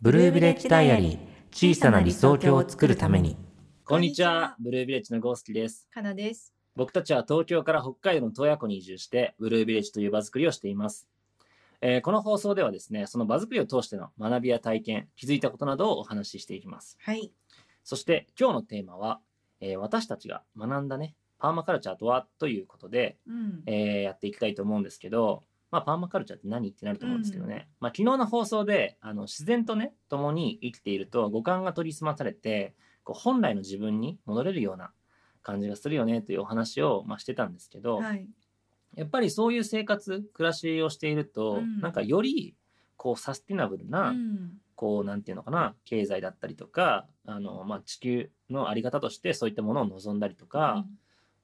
ブルービレッジダイアリー小さな理想郷を作るためにこんにちは、ブルービレッジのゴースキです。かなです。僕たちは東京から北海道の洞爺湖に移住して、ブルービレッジという場作りをしています。えーこの放送ではですね、その場作りを通しての学びや体験、気づいたことなどをお話ししていきます。はい。そして今日のテーマは、えー私たちが学んだね、パーマカルチャーとは？ということで、うん。えーやっていきたいと思うんですけど、まあ、パーマカルチャーって何ってなると思うんですけどね、まあ、昨日の放送であの自然とね共に生きていると五感が研ぎ澄まされてこう本来の自分に戻れるような感じがするよねというお話を、まあ、してたんですけど、はい。やっぱりそういう生活暮らしをしていると、うんなんかよりこうサスティナブルな、うん。こうなんていうのかな経済だったりとかあの、まあ、地球の在り方としてそういったものを望んだりとか、うん、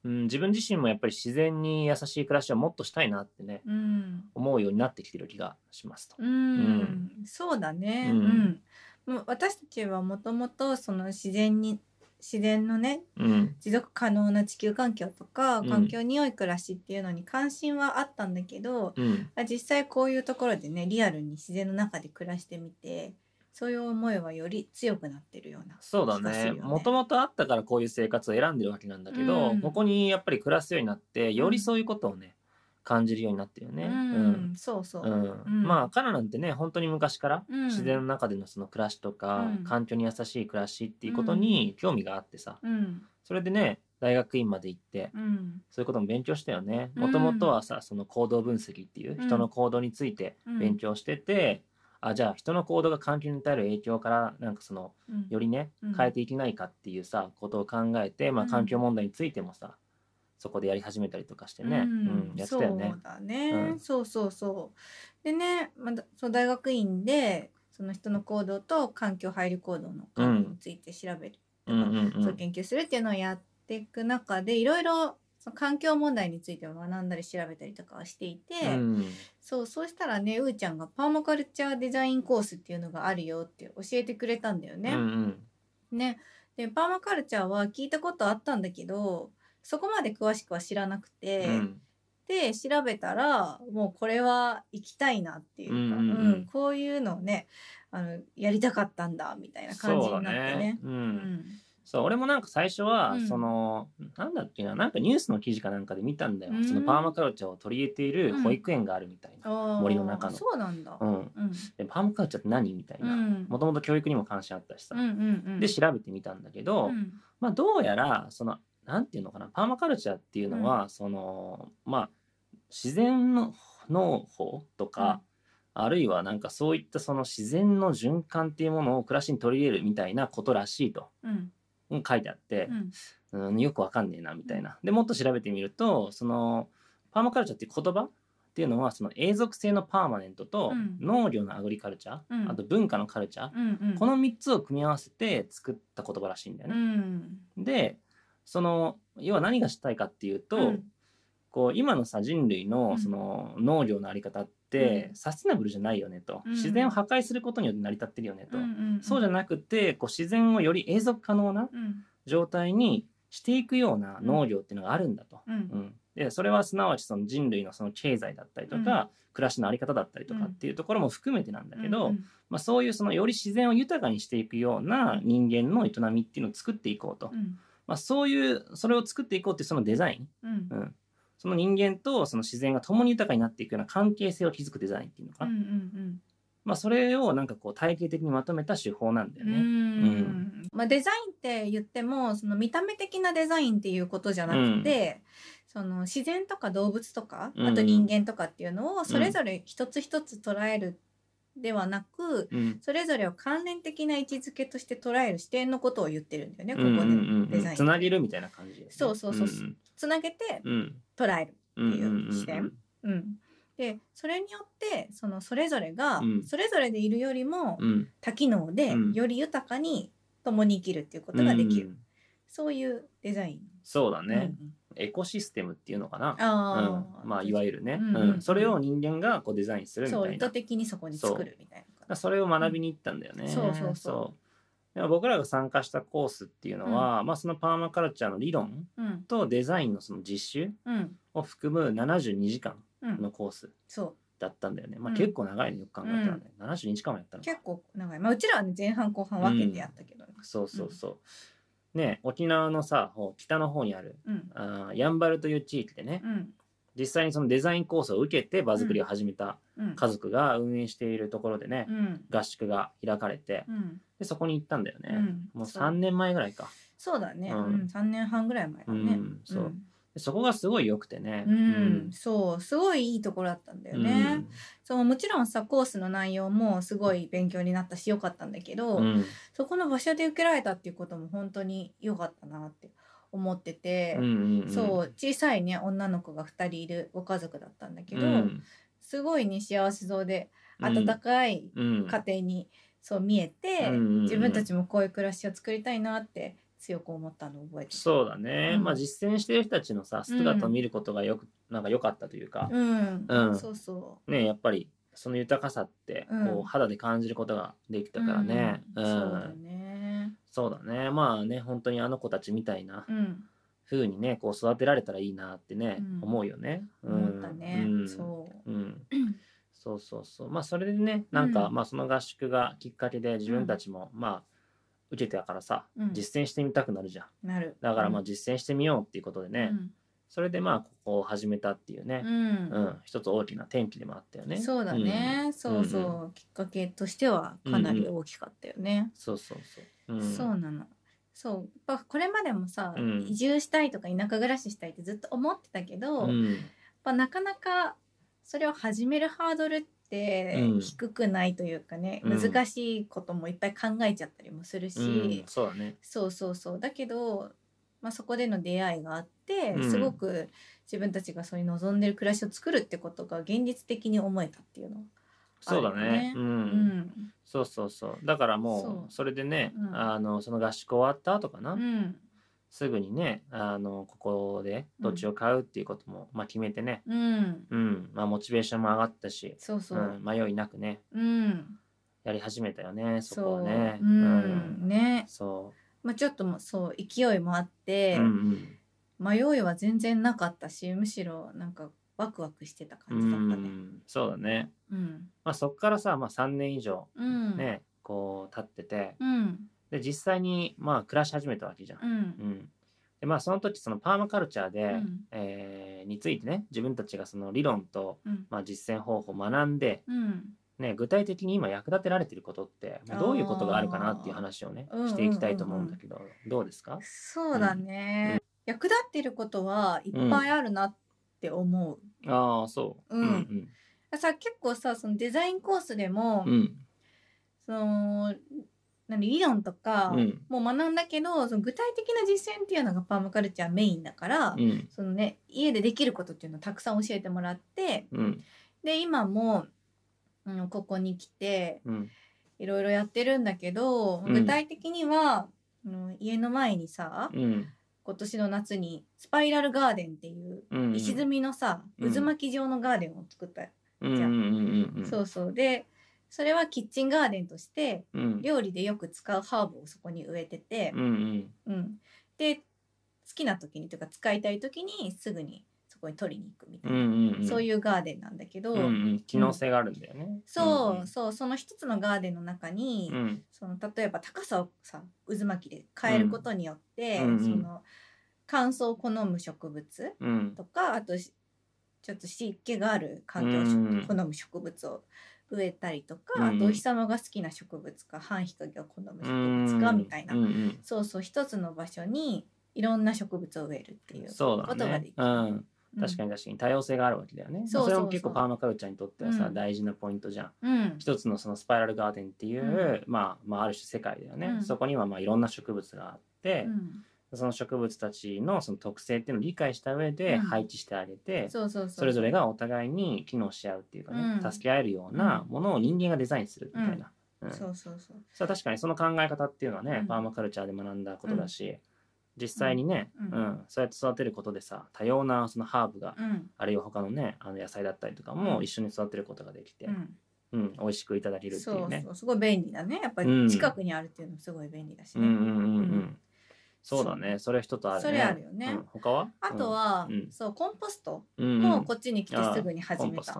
自分自身もやっぱり自然に優しい暮らしをもっとしたいなってねうん。思うようになってきてる気がしますと。うん。そうだね。ううんん。もう私たちはもともとその自然に自然のねうん、持続可能な地球環境とかうん環境に良い暮らしっていうのに関心はあったんだけど、うん、あ実際こういうところでねリアルに自然の中で暮らしてみてそういう思いはより強くなってるようなそうだね。もともとあったからこういう生活を選んでるわけなんだけど、うん。ここにやっぱり暮らすようになってよりそういうことをね、感じるようになってるよね。うん、そうそう。う、ん。うん。まあカナなんてね本当に昔からうん。自然の中でのその暮らしとか、うん。環境に優しい暮らしっていうことに興味があってさ、うん。それでね大学院まで行ってうん。そういうことも勉強したよね。うん。もともとはさその行動分析っていううん。人の行動について勉強してて、あじゃあ人の行動が環境に与える影響からなんかそのうん。よりねうん。変えていけないかっていうさことを考えて、まあ、うん。環境問題についてもさそこでやり始めたりとかしてね、ううんんやってたよね。そう。だね、うん。そうそうそう。でね、まだそう大学院でその人の行動と環境配慮行動の関係について調べる、うんうんうそうん。研究するっていうのをやっていく中でいろいろその環境問題についても学んだり調べたりとかはしていて、うん。そうそうしたらねうーちゃんがパーマカルチャーデザインコースっていうのがあるよって教えてくれたんだよね。うんうん。ね。でパーマカルチャーは聞いたことあったんだけどそこまで詳しくは知らなくて、うん。で調べたらもうこれは行きたいなっていうか、うんうんうん。うんこういうのをねあのやりたかったんだみたいな感じになってね。ね。。ううん。んそう俺もなんか最初は、うん。そのなんだっけななんかニュースの記事かなんかで見たんだよ、うん。そのパーマカルチャーを取り入れている保育園があるみたいな、森の中の。そうなんだ。うん。うん。でパーマカルチャーって何みたいな。うん。もともと教育にも関心あったしさ、うんうんうん。で調べてみたんだけど、うん。まあどうやらそのなんていうのかなパーマカルチャーっていうのは、そのまあ自然の農法とか、あるいはなんかそういったその自然の循環っていうものを暮らしに取り入れるみたいなことらしいと、うんうん書いてあってう、ん。うん、よくわかんねえなみたいな。でもっと調べてみるとそのパーマカルチャーっていう言葉っていうのはその永続性のパーマネントとうん。農業のアグリカルチャー、うん。あと文化のカルチャー、うんうん。この3つを組み合わせて作った言葉らしいんだようね。ん。でその要は何がしたいかっていうと、うん。こう今のさ人類うん。のその農業のあり方ってうん。サスティナブルじゃないよねと、うん。自然を破壊することによって成り立ってるよねと、うんうんそうじゃなくてこう自然をより永続可能なうん。状態にしていくような農業っていうのがあるんだと。うん。うん。でそれはすなわちその人類のその経済だったりとか、暮らしのあり方だったりとかっていうところも含めてなんだけど、うんまあ、そういうそのより自然を豊かにしていくような人間の営みっていうのを作っていこうと、うん。まあ、そういうそれを作っていこうっていうそのデザイン、うん。うん、その人間とその自然が共に豊かになっていくような関係性を築くデザインっていうのかな、うんうんまあ、それをなんかこう体系的にまとめた手法なんだようんうね。んまあデザインって言ってもその見た目的なデザインっていうことじゃなくて、その自然とか動物とかうんあと人間とかっていうのをそれぞれ一つ一つ捉えるではなく、うんそれぞれを関連的な位置づけとして捉える視点のことを言ってるんだよね、ここでうんうんうんデザイン。つなげるみたいな感じね。そうそうそうつなげてうんうん捉える。うんっていう視点。うん、でそれによってそのそれぞれがうん。それぞれでいるよりもうん。多機能でうん。より豊かに共に生きるっていうことができる、うん。そういうデザイン。そうだね、うんエコシステムっていうのかな。あうん、まあいわゆるね、うんうんそれを人間がこうデザインするみたそう意図いな的にそこに作るみたいなそれを学びに行ったんだよね。そうそう。そうでも僕らが参加したコースっていうのは、まあそのパーマカルチャーの理論うん。とデザインのその実習うん。を含む72時間うん。のコース。そだったんだよね、まあ、うん。結構長いねよく考えたらね、70日間もやったのか。結構長い。まあうちらはね前半後半分けてやったけど。ねそうそうそう、ね沖縄のさ北の方にあるうん。あーやんばるという地域でねうん実際にそのデザインコースを受けて場作りを始めたうん。家族が運営しているところでね、うん。合宿が開かれてうん。でそこに行ったんだよね、うん。もうそう。3年前ぐらいか。そうだね、ううん。ん3年半ぐらい前だね、うん。そう。でそこがすごい良くてね。うん、うん。そう。すごいいいところだったんだよね、そうもちろんさコースの内容もすごい勉強になったし良かったんだけど、うんうん。そこの場所で受けられたっていうことも本当に良かったなって思ってて、うんうんうん。そう小さいね女の子が2人いるご家族だったんだけど、うん。すごいね幸せそうでうん温かいうん。家庭にそう見えて、うんうんうん。自分たちもこういう暮らしを作りたいなって強く思ったのを覚えてる。そうだね、うん。まあ実践してる人たちのさ姿を見ることがよく、なんか良かったというか、うん、うん。そうそねやっぱりその豊かさってこう、うん。肌で感じることができうたからね、うん。そうだねそうだね。まあね本当にあの子たちみたいなうん。風にねこう育てられたらいいなってね、うん。思うよね。思ったね、うん。そう。うん、そうそうそう。まあそれでねなんか、うん。まあその合宿がきっかけで自分たちも、まあ受けてたからさ、うん。実践してみたくなるじゃん。なる。だからまあうん。実践してみようっていうことでね、それでまあここを始めたっていうねう、ん、うん一つ大きな転機でもあったよね。そうだね、そうそう、うんきっかけとしてはかなり大きかったよね、そうそうそう。うん、そうなの。そう。やっぱこれまでもさ、うん。移住したいとか田舎暮らししたいってずっと思ってたけど、やっうんぱなかなかそれを始めるハードルってうん。低くないというかね、うん。難しいこともいっぱい考えちゃったりもするし、うん、そうだね。そうそうそう。だけど、まあ、そこでの出会いがあって、うん。すごく自分たちがそういう望んでる暮らしを作るってことが現実的に思えたっていうのはそうだね。ね。う。うん。んそうそうそう。だからもそう。うそれでね、うん。あのその合宿終わった後かな、うん。すぐにね、あのここで土地を買うっていうことも、まあ決めてね、うん。うん、まあモチベーションも上がったし、そうそう。う、ん、迷いなくね、うん。やり始めたよね、そこはね。う。ん。ね。そまあちょっともそう勢いもあっう。て、うん。迷いは全然なかったしむしろなんかワクワクしてたうん。感じだったね。うん、そうだね。うん。まあそこからさ、まあ3年以上うん。ね、こう経ってて、うん。で実際にまあ暮らし始めたわけじゃん。うん。うん、でまあその時そのパーマカルチャーで、うん。えーについてね自分たちがその理論と、うん。まあ、実践方法を学んで、うん。ね、具体的に今役立てられてることってまあどういうことがあるかなっていう話をねしていきたいと思うんだけど、どうですか？そうだね、役立ってることはいっぱいあるなって思う、ああそう。うん。うんさ結構さそのデザインコースでも、うん。うんその何理論とかうん。もう学んだけど、その具体的な実践っていうのがパーマカルチャーメインだから、うん。そのね家でできることっていうのをたくさん教えてもらってうん。で今も、うん、ここに来てうん。いろいろやってるんだけど、うん。具体的には、うん、家の前にさ、うん今年の夏にスパイラルガーデンっていううん石積みのさ、うん。渦巻き状のガーデンを作った、うんうんそうそう。でそれはキッチンガーデンとしてうん。料理でよく使うハーブをそこに植えてて。う、ん。うん。で好きな時にというか使いたい時にすぐにそこに取りに行くみたいうんうな、んうん。そういうガーデンなんだけど、うんうん。機能性があるんだよね。そうそうその一つのガーデンの中に、うん。うんその例えば高さをさ渦巻きで変えることによって、うんうん。その乾燥を好む植物うん。とかあとしちょっと湿気がある環境をうん好む植物を植えたりとか、うんあとお日様が好きな植物か半日陰を好む植物かみたいな、うんうん。そうそう一つの場所にいろんな植物を植えるっていうそうだことができ。ねうん、うん確かに確かに多様性があるわけだよね。うそれも結構パーマカルチャーにとってはさ、うん。大事なポイントじゃん。うん。一つのそのスパイラルガーデンっていう、まあ、まあある種世界だよね。うん。そこにはまあいろんな植物があってう、ん。その植物たちのその特性っていうのを理解した上でうん。配置してあげて、そうそうそう。それぞれがお互いに機能し合うっていうかね、うん。助け合えるようなものを人間がデザインするみたいな。うん。そうそう。そう確かにその考え方っていうのはね、うん。パーマカルチャーで学んだことだし、実際にね、ううん。ん。そうやって育てることでさ多様なそのハーブが、うん。あるいは他のねあの野菜だったりとかうん。も一緒に育てることができて、ううんん美味しくいただけるってそいううね。そうすごい便利だね。やっぱうん。り近くにあるっていうのもすごい便利だしね。うんうんうんうん。そうだね。それ一つあるね。それあるよね。うん、他は？あとは、うん。そうコンポストうんもこっちに来てすぐに始めた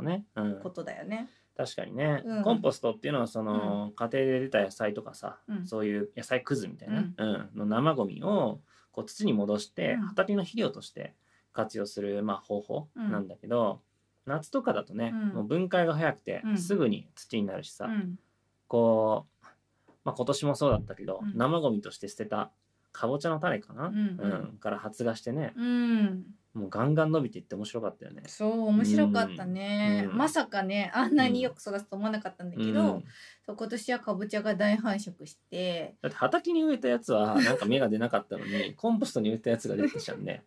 ことだよね。確かにね、うん。コンポストっていうのはその、家庭で出た野菜とかさ、うん。そういう野菜くずみたいな、うん。うん。の生ゴミをこう土に戻して、うん。畑の肥料として活用する、まあ、方法うん。なんだけど、夏とかだとね、うん。もう分解が早くて、うん。すぐに土になるしさ、うん。こう、まあ、今年もそうだったけど、うん。生ゴミとして捨てたかぼちゃの種かな、うんうん。から発芽してねうん、もうガンガン伸びていって面白かったよね。そう面白かったね、うん。まさかねあんなによく育つと思わなかったんだけど、うん。そう今年はかぼちゃが大繁殖して。だって畑に植えたやつはなんか芽が出なかったのに コンポストに植えたやつが出てきちゃうね。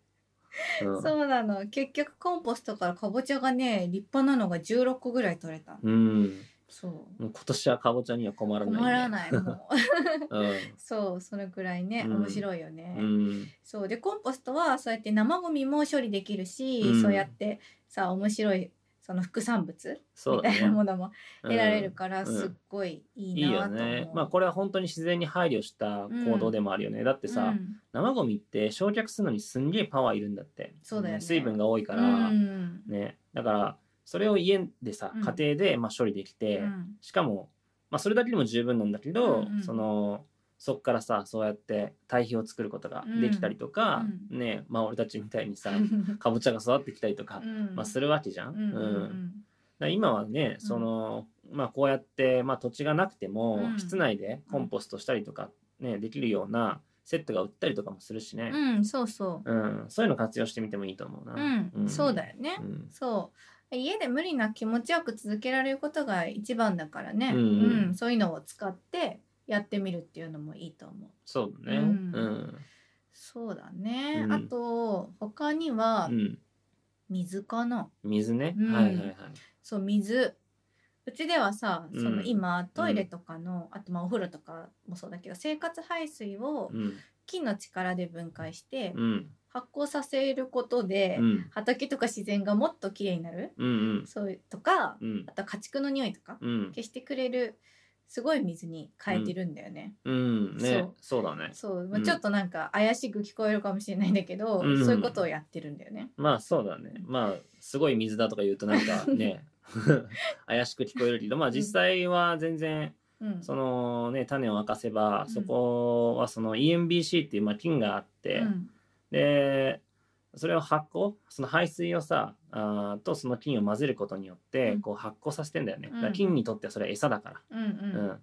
うん。そうなの。結局コンポストからかぼちゃがね立派なのが16個ぐらい取れた。うん、そうもう今年はかぼちゃには困らない、ね。困らないもう うそうそれぐらいねうん面白いよね、ん。うん。そうでコンポストはそうやって生ゴミも処理できるし、うんそうやってさ面白いその副産物みたいな。ものも得られるからうんすっごいいいいよいなと思う。ね。まあこれは本当に自然に配慮した行動でもあるよね。だってさ、うん生ゴミって焼却するのにすんげえパワーいるんだって。そうだよね水分が多いから、うんね。だからそれを家でさうん。家庭でまあ処理できて、うん。しかもまあそれだけでも十分なんだけど、そのそっからさそうやって堆肥を作ることができたりとか、うねまあ俺たちみたいにさ かぼちゃが育ってきたりとか、うん。まあ、するわけじゃん。うん今はねその、まあこうやって、まあ、土地がなくても、うん。室内でコンポストしたりとか、ね、できるようなセットが売ったりとかもするしね、うんそうそう。ん。そういうの活用してみてもいいと思うな。ううん、そうだよね、うん。そう家で無理な気持ちよく続けられることが一番だからね、うん。うん。そういうのを使ってやってみるっていうのもいいと思う。そうだね。ううん。んそうだね、うん。あと他にはうん。水かな、水ね、うん。はいはいはい。そう水。うちではさそのうん。今トイレとかの、あとまあお風呂とかもそうだけど生活排水をうん木の力で分解してうん。発酵させることで、うん。畑とか自然がもっときれいになる？うんうん。そういうとかうん。あと家畜の匂いとかうん。消してくれるすごい水に変えてるんだよね。うん。ね。そう。そうだね。そう、まあ、うんちょっとなんか怪しく聞こえるかもしれないんだけど、うん。そういうことをやってるんだよね。まあそうだね。まあすごい水だとか言うとなんかね 怪しく聞こえるけどまあ実際は全然うん、そのね種を明かせばうん。そこはその EMBC っていうまあ菌があって、うん。でそれを発酵その排水をさあーとその菌を混ぜることによってうん。こう発酵させてんだよね。うん。菌にとってはそれは餌だから。うんうん。うん。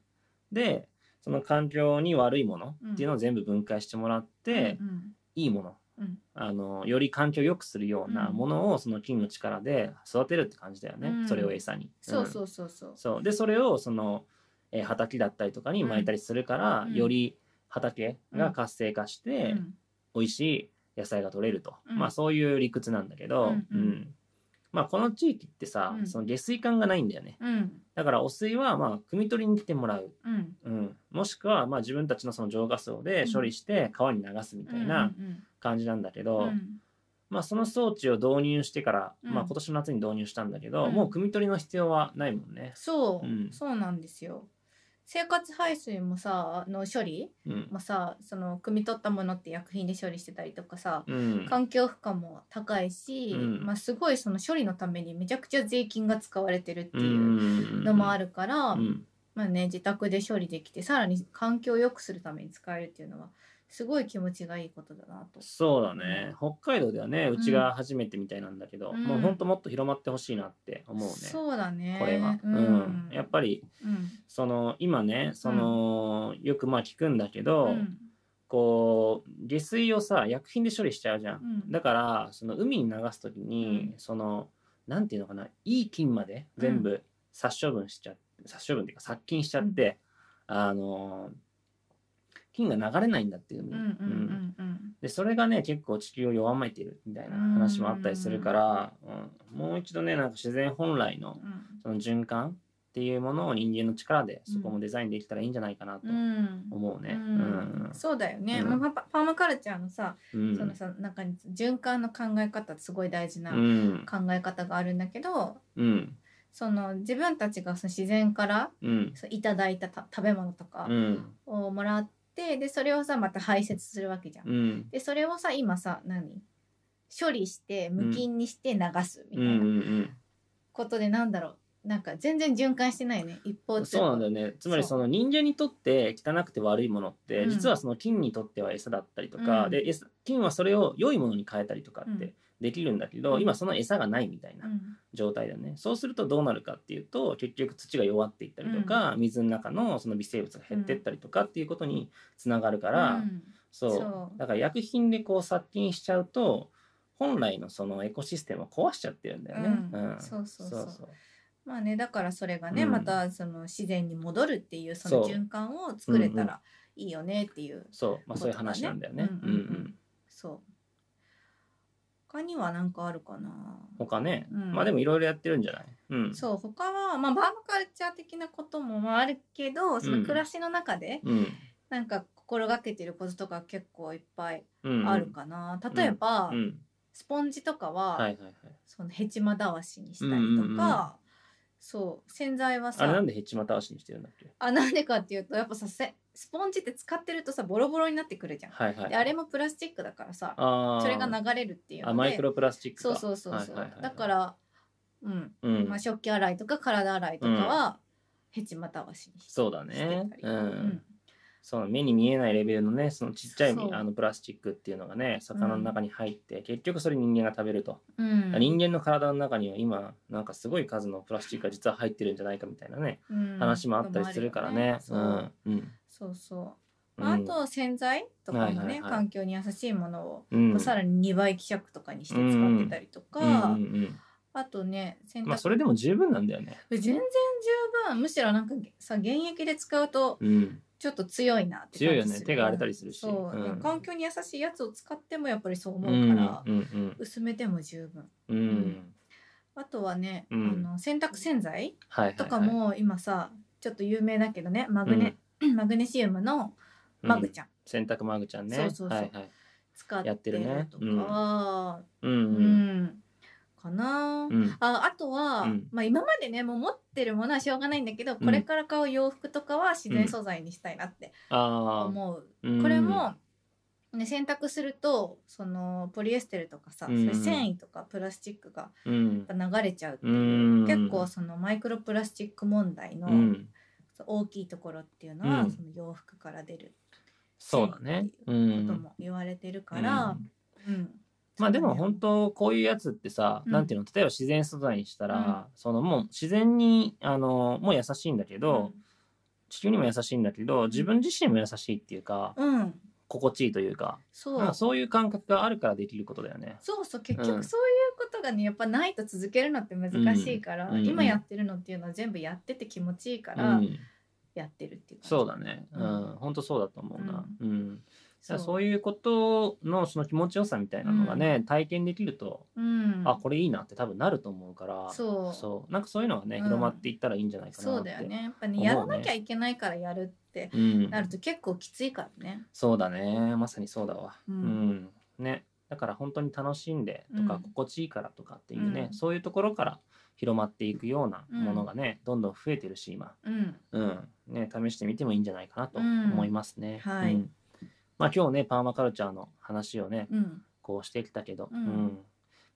でその環境に悪いものっていうのを全部分解してもらって、うんいいもの。うん。あのより環境を良くするようなものをその菌の力で育てるって感じだよね、うん。それを餌に。そうそううそうそう。んそう。でそれをその、えー畑だったりとかに巻いたりするから、うん。より畑が活性化して、うん。美味しい野菜が取れると、うん。まあそういう理屈なんだけど、うんうん。まあこの地域ってさ、うん。その下水管がないんだよね。うん。だから汚水はまあ汲み取りに来てもらう、うん。うん、もしくはまあ自分たちのその浄化槽で処理して川に流すみたいな感じなんだけど、まあ、その装置を導入してから、うん。まあ、今年の夏に導入したんだけど、うん。もう汲み取りの必要はないもんね。そう、うん。そうなんですよ。生活排水もさの処理うん。もさその汲み取ったものって薬品で処理してたりとかさ、うん。環境負荷も高いし、うん。まあ、すごいその処理のためにめちゃくちゃ税金が使われてるってういうんのもある、るから、うん。まあね、自宅で処理できてさらに環境を良くするために使えるっていうのはすごい気持ちがいいことだなと。そうだね、北海道ではねうちが初めてみたいなんだけど、うん。もうほんともっと広まってほしいなって思うね、そうだね。これは、ううん。んやっぱりうん。その今ねその、よくまあ聞くんだけど、うん。こう下水をさ薬品で処理しちゃうじゃん、うん。だからその海に流す時に、うん。そのなんていうのかないい菌まで全部殺処分しちゃ殺処分っていうか殺菌しちゃって、あの菌が流れないんだっていうでそれがね結構地球を弱めてるみたいな話もあったりするから、うん。もう一度ねなんか自然本来のうん。その循環っていうものを人間の力でそこもデザインできたらいいんじゃないかなとうん。思うね。そうだよね、うん。まあ、パパーマカルチャーのさ、うん。そのさ中に循環の考え方すごい大事なうん。考え方があるんだけど、うん。その自分たちがその自然からうん。いただいたた食べ物とかうん。をもらっってでそれをさまた排泄するわけじゃん。うん。でそれをさ今さ何？処理して無菌にして流すみたいなことでなんだろう？なんか全然循環してないよね一方そうなんだよね。つまりその人間にとって汚くて悪いものって、うん。実はその菌にとっては餌だったりとか、うん。で餌菌はそれを良いものに変えたりとかっうん。てできるんだけど、うん。今その餌がないみたいなうん。状態だよね、そうするとどうなるかっていうと結局土が弱っていったりとか、水の中のその微生物が減っていったりとかっていうことにつながるから、うん。そう。そう。だから薬品でこう殺菌しちゃうと本来のそのエコシステムを壊しちゃってるんだよね。うん。そうそうそう。そうまあねだからそれがね、うん。またその自然に戻るっていうそのそう。循環を作れたらいいよねっていうそう。まあそういう話なんだよね。うんうんうん。そう他には何かあるかな。他ね、うん。まあでもいろいろやってるんじゃない、うん、そう他はまあバーマカルチャー的なこともまああるけどその暮らしの中でうん。なんか心がけてることとか結構いっぱいうん、あるかな、例えば、うん、スポンジとかは、はいはいはい。そのヘチマたわしにしたりとか、うんうんうん。そう洗剤はさあれなんでヘチマたわしにしてるんだっけ？あなんでかっていうとやっぱさせスポンジって使ってるとさボロボロになってくるじゃん。はいはい。であれもプラスチックだからさそれが流れるっていうので。あマイクロプラスチックか。そうそうそうそう、はいはいはいだか、ら、うん。うん。まあ、食器洗いとか体洗いとかは、ヘチマたわしにそうだね。してたりうん。そう目に見えないレベルのねそのちっちゃいあのプラスチックっていうのがね魚の中に入って、結局それ人間が食べると、うん。人間の体の中には今なんかすごい数のプラスチックが実は入ってるんじゃないかみたいなね、うん。話もあったりするからね。そううん。うんそうそう、まあ、あと洗剤とかもね、環境に優しいものを、うん。さらに2倍希釈とかにして使ってたりとか、あとね洗濯、まあそれでも十分なんだよね。全然十分。むしろなんかさ現役で使うとうん、ちょっと強いなって感じ強いよね。手が荒れたりするし。そう、うん。環境に優しいやつを使ってもやっぱりそう思うから、うん薄めても十分。うん。うん。あとはね、うん。あの洗濯洗剤とかも今さちょっと有名だけどねマグネ、マグネシウムのマグちゃん。洗濯マグちゃんね。そうそうそう。はいはい。使ってやってるね。るとかは、うんううん。んかな、うん。ああとは、うん。まあ、今までねもう持ってるものはしょうがないんだけど、これから買う洋服とかは自然素材にしたいなってああ、思う、うん。これも、ね、洗濯するとそのポリエステルとかさ、うん。そういう繊維とかプラスチックがうんやっぱ流れちゃうっていう、うん。結構そのマイクロプラスチック問題のうん大きいところっていうのは、うん。その洋服から出るそうだね。うことん。も言われてるから、うん。まあでも本当こういうやつってさ、うん。なんていうの例えば自然素材にしたら、そのもう自然にあのもう優しいんだけど、地球にも優しいんだけど自分自身も優しいっていうか、うん、うん心地いいというか。そう、まあそういう感覚があるからできることだよね。そうそう結うん局そういうがねやっぱないと続けるのって難しいから、うんうん今やってるのっていうのは全部やってて気持ちいいからうん、やってるっていう感じ。そうだね。ううん。ん、本当そうだと思うな。うん。そう。そういうことのその気持ちよさみたいなのがね、体験できると、うん、あこれいいなって多分なると思うから。そう。そう。なんかそういうのがね、うん。広まっていったらいいんじゃないかなってそうだよね。やっぱね思うねやらなきゃいけないからやるってうん、なると結構きついからね。そうだね。まさにそうだわ。ううんん、ねだから本当に楽しんでとか、うん。心地いいからとかっていうね、うん。そういうところから広まっていくようなものがね、どんどん増えてるし今。うん。うん。ね試してみてもいいんじゃないかなと思いますね、うんはい。うん。まあ今日ねパーマカルチャーの話をねうん。こうしてきたけど、うん。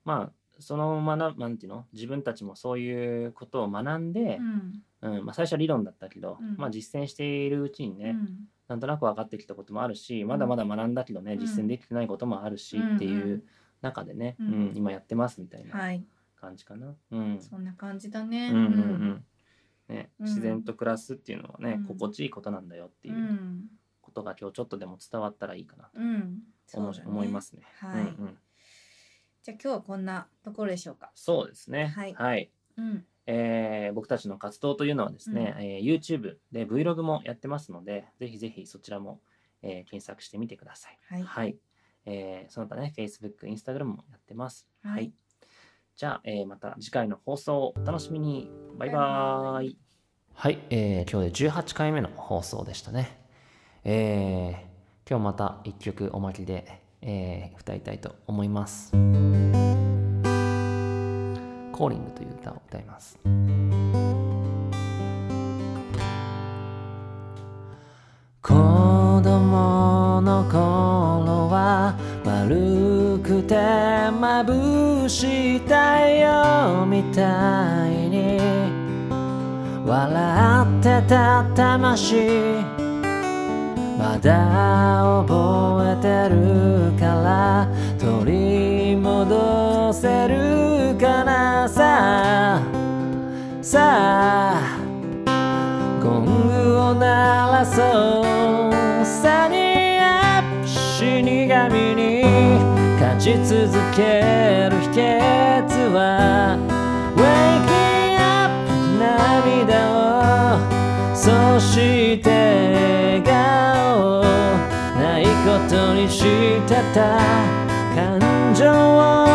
まあその学なんていうの自分たちもそういうことを学んでう、んうんまあ、最初は理論だったけど、うん。まあ、実践しているうちにね、うん。なんとなく分かってきたこともあるしまだまだ学んだけどね、うん。実践できてないこともあるし、うんっていう中でね、ううんん今やってますみたいなはい。感じかな。うん。そんな感じだね。うんうんうん。ね、うん。自然と暮らすっていうのはね、うん。心地いいことなんだよってういうん。ことが今日ちょっとでも伝わったらいいかなとうん。思,、ね。思いますね。はい。うんうん、じゃあ今日はこんなところでしょうか。そうですね。はい。うんえー僕たちの活動というのはですね、えー YouTube で Vlog もやってますので、ぜひぜひそちらも、えー検索してみてください。はいえーその他ね、Facebook、Instagram もやってます。はいはい。じゃあ、えーまた次回の放送をお楽しみに。バイバーイ。はい、えー今日で18回目の放送でしたね。えー今日また1曲おまけで、えー歌いたいと思います。コーリングという歌を歌います。子供心は丸くて眩しい太陽みたいに笑ってた魂まだ覚えてるから取り戻せるかなさ。あさあゴングを鳴らそう。さにアップ死神に勝ち続ける秘訣は Waking up 涙をそして笑顔。ないことにしてた。感情を